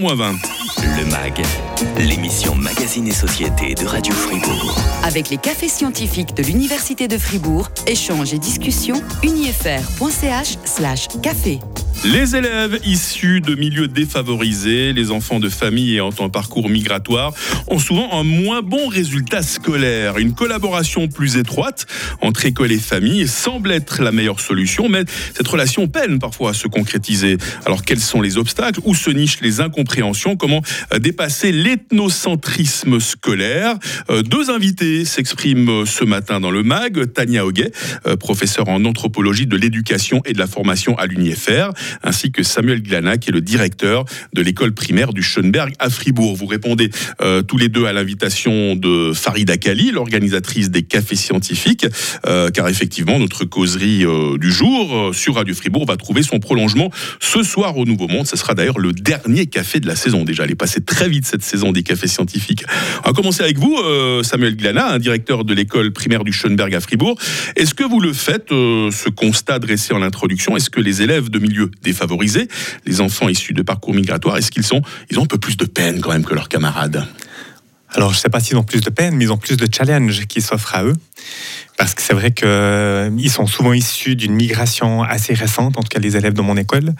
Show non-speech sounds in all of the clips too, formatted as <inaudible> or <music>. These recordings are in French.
Moins 20. Le MAG, l'émission Magazine et Société de Radio Fribourg. Avec les cafés scientifiques de l'Université de Fribourg, échanges et discussions, unifr.ch slash café. Les élèves issus de milieux défavorisés, les enfants de familles ayant un parcours migratoire, ont souvent un moins bon résultat scolaire. Une collaboration plus étroite entre école et famille semble être la meilleure solution, mais cette relation peine parfois à se concrétiser. Alors quels sont les obstacles Où se nichent les incompréhensions? Comment euh, dépasser l'ethnocentrisme scolaire? Euh, Deux invités s'expriment ce matin dans le MAG. Tania Hoguet, euh, professeure en anthropologie de l'éducation et de la formation à l'UNIFR, ainsi que Samuel Glana, qui est le directeur de l'école primaire du Schönberg à Fribourg. Vous répondez euh, tous les deux à l'invitation de Farida Kali, l'organisatrice des cafés scientifiques, euh, car effectivement, notre causerie euh, du jour euh, sur Radio Fribourg va trouver son prolongement ce soir au Nouveau Monde. Ce sera d'ailleurs le dernier café de la saison déjà. Elle est passée très vite cette saison des cafés scientifiques. On va commencer avec vous, euh, Samuel Glana, un directeur de l'école primaire du Schönberg à Fribourg. Est-ce que vous le faites, euh, ce constat dressé en introduction? Est-ce que les élèves de milieux défavorisés, les enfants issus de parcours migratoires, est-ce qu'ils sont, ils ont un peu plus de peine quand même que leurs camarades? Alors, je ne sais pas s'ils ont plus de peine, mais ils ont plus de challenges qui s'offrent à eux. Parce que c'est vrai qu'ils sont souvent issus d'une migration assez récente, en tout cas les élèves de mon école.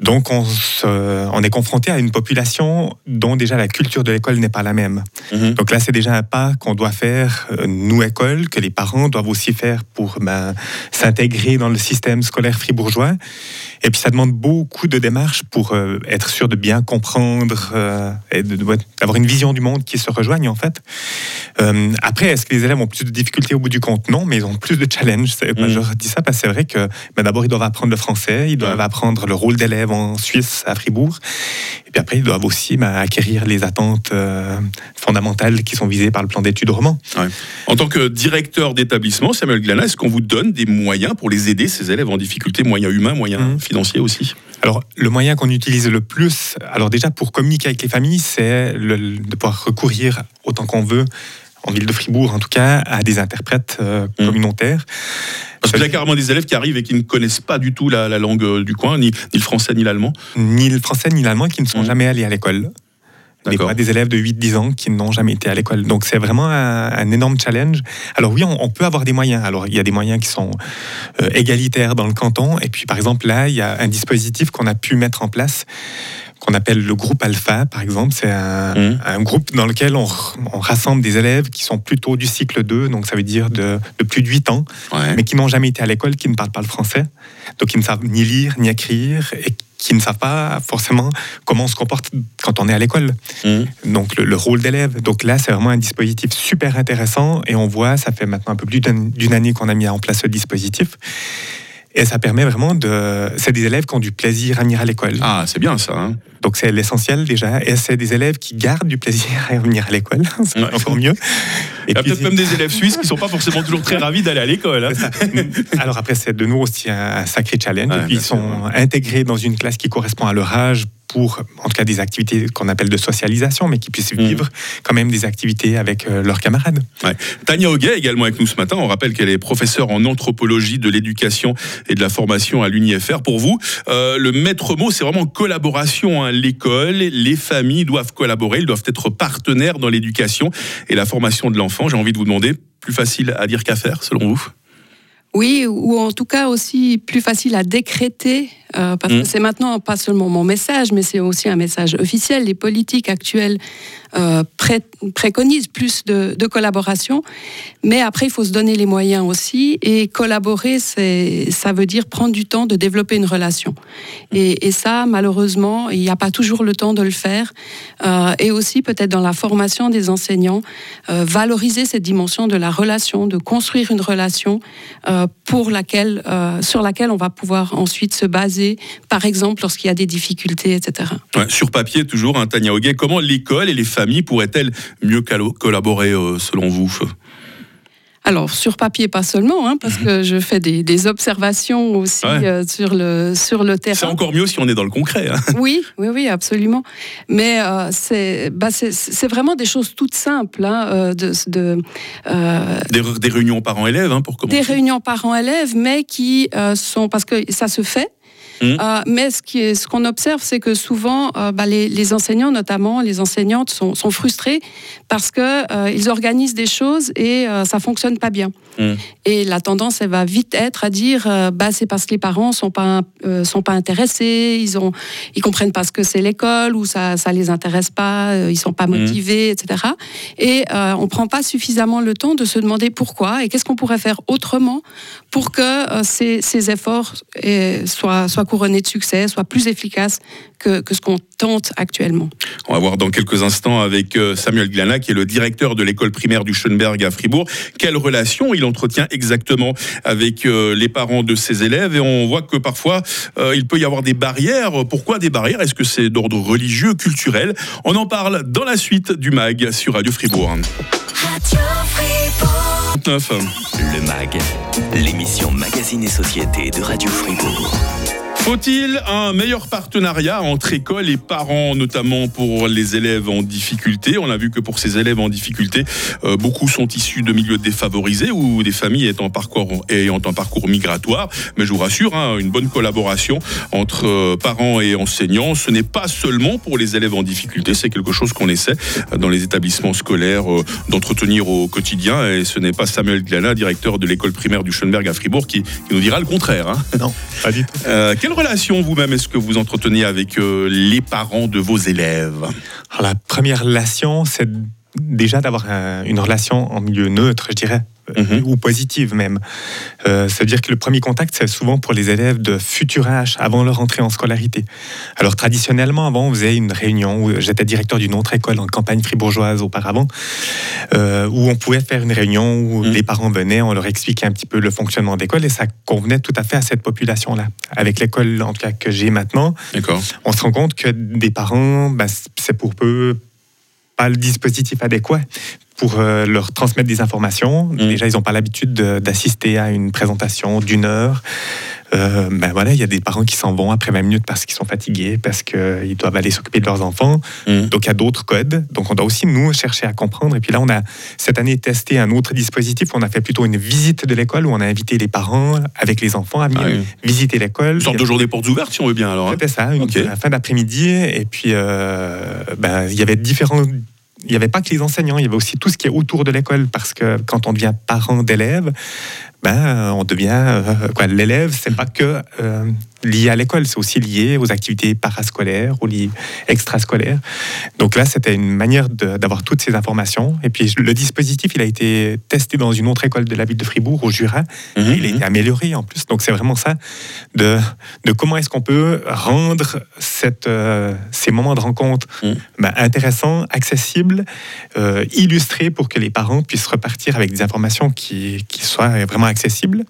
Donc, on, se- on est confronté à une population dont déjà la culture de l'école n'est pas la même. Mhm. Donc là, c'est déjà un pas qu'on doit faire, euh, nous, école, que les parents doivent aussi faire pour ben, s'intégrer dans le système scolaire fribourgeois. Et puis, ça demande beaucoup de démarches pour euh, être sûr de bien comprendre euh, et d'avoir une vision du monde qui se rejoigne, en fait. Euh, après, est-ce que les élèves ont plus de difficultés au bout du compte? Non, mais ils ont plus de challenges. Mhm. Je dis ça parce que c'est vrai que ben, d'abord, ils doivent apprendre le français, ils doivent apprendre le rôle d'élève en Suisse, à Fribourg. Et puis après, ils doivent aussi ben, acquérir les attentes euh, fondamentales qui sont visées par le plan d'études roman. En tant que directeur d'établissement, Samuel Glana, est-ce qu'on vous donne des moyens pour les aider, ces élèves en difficulté, moyens humains, moyens Mhm. financiers aussi? Alors, le moyen qu'on utilise le plus, alors déjà pour communiquer avec les familles, c'est le- de pouvoir recourir autant qu'on veut, en ville de Fribourg en tout cas, à des interprètes euh, Mhm. communautaires. Parce qu'il y a carrément des élèves qui arrivent et qui ne connaissent pas du tout la, la langue euh, du coin, ni, ni le français ni l'allemand. Ni le français ni l'allemand qui ne sont Mhm. jamais allés à l'école. Pas des élèves de 8-10 ans qui n'ont jamais été à l'école. Donc c'est vraiment un, un énorme challenge. Alors oui, on, on peut avoir des moyens. Alors il y a des moyens qui sont euh, égalitaires dans le canton. Et puis par exemple là, il y a un dispositif qu'on a pu mettre en place qu'on appelle le groupe Alpha, par exemple. C'est un, un groupe dans lequel on, rassemble des élèves qui sont plutôt du cycle 2, donc ça veut dire de, de plus de 8 ans, Ouais. mais qui n'ont jamais été à l'école, qui ne parlent pas le français, donc qui ne savent ni lire ni écrire et qui ne savent pas forcément comment on se comporte quand on est à l'école. Mhm. Donc le, le rôle d'élève. Donc là, c'est vraiment un dispositif super intéressant et on voit, ça fait maintenant un peu plus d'un- d'une année qu'on a mis en place ce dispositif. Et ça permet vraiment de... C'est des élèves qui ont du plaisir à venir à l'école. Ah, c'est bien ça. hein. Donc c'est l'essentiel déjà. Et c'est des élèves qui gardent du plaisir à venir à l'école. <laughs> c'est Ouais. encore mieux. Il y a peut-être même des élèves suisses qui ne sont pas forcément toujours très ravis d'aller à l'école. hein. <laughs> Alors après, c'est de nous aussi un, sacré challenge. Ouais, et puis bien ils sont sûr, intégrés dans une classe qui correspond à leur âge pour, en tout cas, des activités qu'on appelle de socialisation, mais qui puissent Mhm. vivre quand même des activités avec euh, leurs camarades. Tania Hoguet, également avec nous ce matin. On rappelle qu'elle est professeure en anthropologie de l'éducation et de la formation à l'UNIFR. Pour vous, euh, le maître mot, c'est vraiment collaboration. hein. L'école, les familles doivent collaborer, ils doivent être partenaires dans l'éducation et la formation de l'enfant. J'ai envie de vous demander, plus facile à dire qu'à faire, selon vous? Oui, ou en tout cas aussi plus facile à décréter, euh, parce Mm. que c'est maintenant pas seulement mon message, mais c'est aussi un message officiel. Les politiques actuelles pré- préconisent plus de, collaboration, mais après il faut se donner les moyens aussi. Et collaborer, ça veut dire prendre du temps de développer une relation. Et, ça, malheureusement, il n'y a pas toujours le temps de le faire. Euh, et aussi peut-être dans la formation des enseignants, euh, valoriser cette dimension de la relation, de construire une relation euh, pour laquelle, euh, sur laquelle on va pouvoir ensuite se baser, par exemple lorsqu'il y a des difficultés, etc. Sur papier, toujours, hein, Tania Hoguet, comment l'école et les familles pourraient-elles mieux collaborer, euh, selon vous Alors, sur papier, pas seulement, hein, parce que je fais des, des observations aussi Ouais. euh, sur, le, sur le C'est terrain. encore mieux si on est dans le concret. hein. Oui, oui, oui, absolument. Mais euh, c'est bah, c'est- c'est vraiment des choses toutes simples. hein, de, de, euh, Des, des réunions parents-élèves, pour commencer. des réunions parents-élèves, mais qui sont parce que ça se fait. Mhm. Euh, mais ce qu'on observe, c'est que souvent, euh, bah, les, enseignants, notamment les enseignantes, sont, frustrés parce que euh, organisent des choses et ça fonctionne pas bien. Mhm. Et la tendance, elle va vite être à dire, euh, bah, c'est parce que les parents sont pas euh, sont pas intéressés, ils ont ils comprennent pas ce que c'est l'école ou ça ça les intéresse pas, euh, ils sont pas Mhm. motivés, etc. Et euh, on prend pas suffisamment le temps de se demander pourquoi et qu'est-ce qu'on pourrait faire autrement pour que ces, ces efforts soient, soient couronnés de succès, soient plus efficaces que, que ce qu'on tente actuellement. On va voir dans quelques instants avec euh, Samuel Glana, qui est le directeur de l'école primaire du Schönberg à Fribourg, quelle relation il entretient exactement avec euh, les parents de ses élèves? Et on voit que parfois, euh, il peut y avoir des barrières. Pourquoi des barrières? Est-ce que c'est d'ordre religieux, culturel? On en parle dans la suite du MAG sur Radio Fribourg. Radio Fribourg. 29. Le MAG, l'émission Magazine et Société de Radio Fribourg. Faut-il un meilleur partenariat entre écoles et parents, notamment pour les élèves en difficulté? On a vu que pour ces élèves en difficulté, euh, beaucoup sont issus de milieux défavorisés ou des familles ayant un parcours, ayant un parcours migratoire. Mais je vous rassure, hein, une bonne collaboration entre euh, parents et enseignants, ce n'est pas seulement pour les élèves en difficulté, c'est quelque chose qu'on essaie euh, dans les établissements scolaires d'entretenir au quotidien. Et ce n'est pas Samuel Glana, directeur de l'école primaire du Schönberg à Fribourg, qui, qui nous dira le contraire. hein. Non, pas du tout. Relation vous-même est-ce que vous entretenez avec euh, les parents de vos élèves? Alors, la première relation, c'est déjà d'avoir un- une relation en milieu neutre, je dirais, euh, Mhm. ou positive même. Euh, C'est-à-dire que le premier contact, c'est souvent pour les élèves de futur âge, avant leur entrée en scolarité. Alors traditionnellement, avant, on faisait une réunion, où j'étais directeur d'une autre école en campagne fribourgeoise auparavant, euh, où on pouvait faire une réunion où Mhm. les parents venaient, on leur expliquait un petit peu le fonctionnement d'école, et ça convenait tout à fait à cette population-là. Avec l'école, en tout cas, que j'ai maintenant, D'accord. on se rend compte que des parents, bah, c'est pour peu pas le dispositif adéquat pour euh, leur transmettre des informations. Déjà, ils n'ont pas l'habitude de- d'assister à une présentation d'une heure. Euh, ben voilà, il y a des parents qui s'en vont après 20 minutes parce qu'ils sont fatigués, parce qu'ils doivent aller s'occuper de leurs enfants. Mhm. Donc, il y a d'autres codes. Donc, on doit aussi, nous, chercher à comprendre. Et puis là, on a cette année testé un autre dispositif. On a fait plutôt une visite de l'école où on a invité les parents avec les enfants à venir Ah oui. visiter l'école. Une sorte de jour des portes ouvertes, si on veut bien alors. hein. C'était ça, une, fin d'après-midi. Et puis, euh, ben, il y avait différents. Il n'y avait pas que les enseignants, il y avait aussi tout ce qui est autour de l'école, parce que quand on devient parent d'élèves, ben, on devient. euh, quoi, L'élève, c'est pas que euh, lié à l'école, c'est aussi lié aux activités parascolaires ou liées extrascolaires. Donc là, c'était une manière d'avoir toutes ces informations. Et puis, le dispositif, il a été testé dans une autre école de la ville de Fribourg, au Jura. Mhm, Et il a été amélioré en plus. Donc c'est vraiment ça, de, de comment est-ce qu'on peut rendre cette, euh, ces moments de rencontre Mm. ben, intéressants, accessibles, euh, illustrés pour que les parents puissent repartir avec des informations qui, qui soient vraiment accessibles.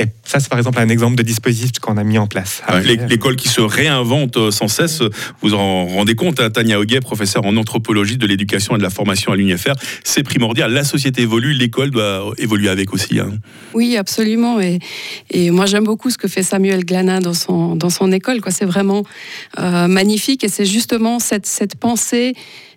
Et ça, c'est par exemple un exemple de dispositif qu'on a mis en place. Ouais, Après, L'école qui se réinvente euh, sans cesse, vous en rendez compte, hein, Tania Hoguet, professeure en anthropologie de l'éducation et de la formation à l'UNIFR, c'est primordial. La société évolue, l'école doit évoluer avec aussi. hein. Oui, absolument. Et, et moi, j'aime beaucoup ce que fait Samuel Glana dans son, dans son école. quoi. C'est vraiment euh, magnifique. Et c'est justement cette, cette pensée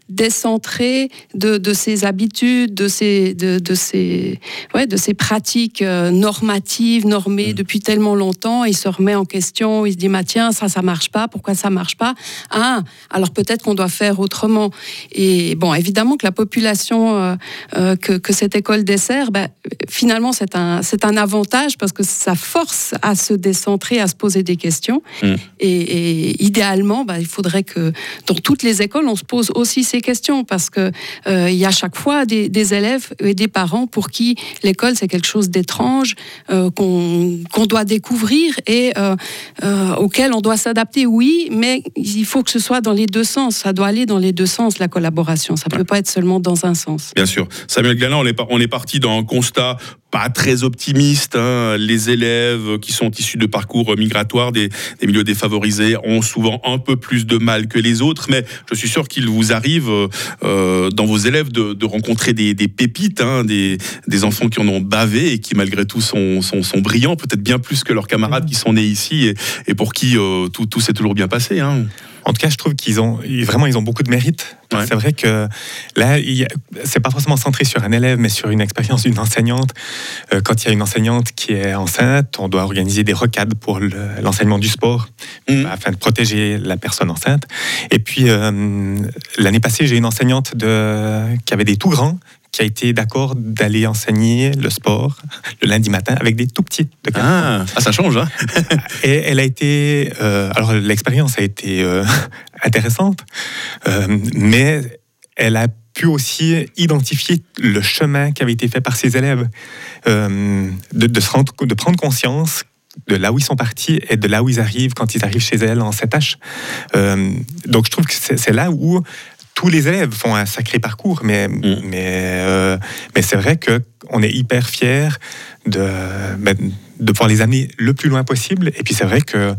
décentrée de, de ses habitudes, de ses, de, de ses, ouais, de ses pratiques euh, normatives, normées depuis tellement longtemps. Il se remet en question, il se dit, bah, tiens, ça, ça marche pas, pourquoi ça marche pas? Ah, alors peut-être qu'on doit faire autrement. Et bon, évidemment que la population euh, euh, que, que cette école dessert, ben, finalement, c'est un, c'est un avantage parce que ça force à se décentrer, à se poser des questions. Mm. Et, et idéalement, ben, il faudrait que dans toutes les écoles, on se pose aussi ces questions parce que euh, il y a chaque fois des, des élèves et des parents pour qui l'école c'est quelque chose d'étrange euh, qu'on qu'on doit découvrir et euh, euh, auquel on doit s'adapter. Oui, mais il faut que ce soit dans les deux sens. Ça doit aller dans les deux sens la collaboration. Ça peut pas être seulement dans un sens. Bien sûr. Samuel Galland, on est, on est parti dans un constat pas très optimiste. hein. Les élèves qui sont issus de parcours migratoires des, des milieux défavorisés ont souvent un peu plus de mal que les autres, mais je suis sûr qu'il vous arrive euh, dans vos élèves de, de rencontrer des, des pépites, hein, des, des enfants qui en ont bavé et qui malgré tout sont, sont, sont brillants, peut-être bien plus que leurs camarades qui sont nés ici et, et pour qui euh, tout, tout s'est toujours bien passé. Hein. En tout cas, je trouve qu'ils ont vraiment ils ont beaucoup de mérite. C'est vrai que là, c'est pas forcément centré sur un élève, mais sur une expérience d'une enseignante. Euh, quand il y a une enseignante qui est enceinte, on doit organiser des recades pour l'enseignement du sport mmh. afin de protéger la personne enceinte. Et puis euh, l'année passée, j'ai une enseignante de, qui avait des tout grands qui a été d'accord d'aller enseigner le sport le lundi matin avec des tout petits de ah, ah, ça change, hein <laughs> Et elle a été... Euh, alors, l'expérience a été euh, intéressante, euh, mais elle a pu aussi identifier le chemin qui avait été fait par ses élèves, de, de, se rendre, de prendre conscience de là où ils sont partis et de là où ils arrivent quand ils arrivent chez elle en 7H. donc je trouve que c'est là où tous les élèves font un sacré parcours, mais, mm. mais, euh, mais c'est vrai qu'on est hyper fiers de, ben, de pouvoir les amener le plus loin possible. Et puis c'est vrai que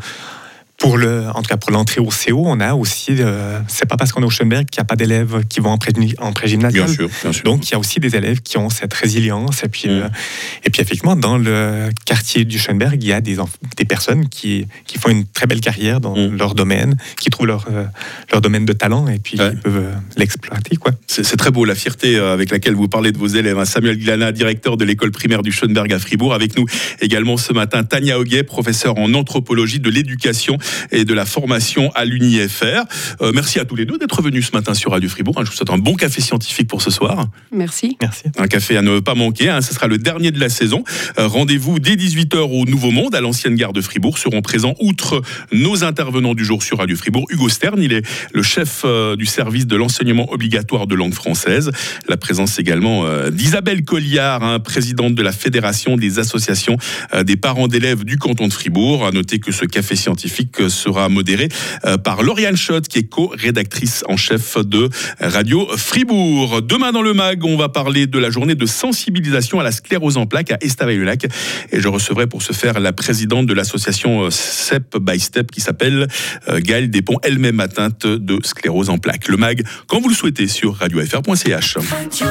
pour le, en tout cas pour l'entrée au CO, on a aussi, euh, c'est pas parce qu'on est au Schoenberg qu'il n'y a pas d'élèves qui vont en pré-gymnasial. Bien sûr, bien sûr. Donc il y a aussi des élèves qui ont cette résilience. Et puis, mm. euh, et puis effectivement, dans le quartier du Schoenberg, il y a des, des personnes qui, qui font une très belle carrière dans mm. leur domaine, qui trouvent leur, euh, leur domaine de talent et puis qui peuvent l'exploiter. Quoi. C'est, très beau la fierté avec laquelle vous parlez de vos élèves. Hein. Samuel Glana, directeur de l'école primaire du Schoenberg à Fribourg, avec nous également ce matin Tania Hoguet, professeur en anthropologie de l'éducation et de la formation à l'UNIFR. Euh, merci à tous les deux d'être venus ce matin sur Radio Fribourg. Je vous souhaite un bon café scientifique pour ce soir. Merci. Merci. Un café à ne pas manquer. Hein. Ce sera le dernier de la saison. Euh, rendez-vous dès 18h au Nouveau Monde, à l'ancienne gare de Fribourg. Seront présents, outre nos intervenants du jour sur Radio Fribourg, Hugo Stern. Il est le chef euh, du service de l'enseignement obligatoire de langue française. La présence également d'Isabelle Colliard, hein, présidente de la Fédération des associations des parents d'élèves du canton de Fribourg. À noter que ce café scientifique sera modéré euh, par Lauriane Schott, qui est co-rédactrice en chef de Radio Fribourg. Demain dans le MAG, on va parler de la journée de sensibilisation à la sclérose en plaques à Estavayer-le-Lac. Et je recevrai pour ce faire la présidente de l'association SEP by Step qui s'appelle euh, Gaëlle Despont, elle-même atteinte de sclérose en plaques. Le MAG, quand vous le souhaitez, sur radiofr.ch. Radio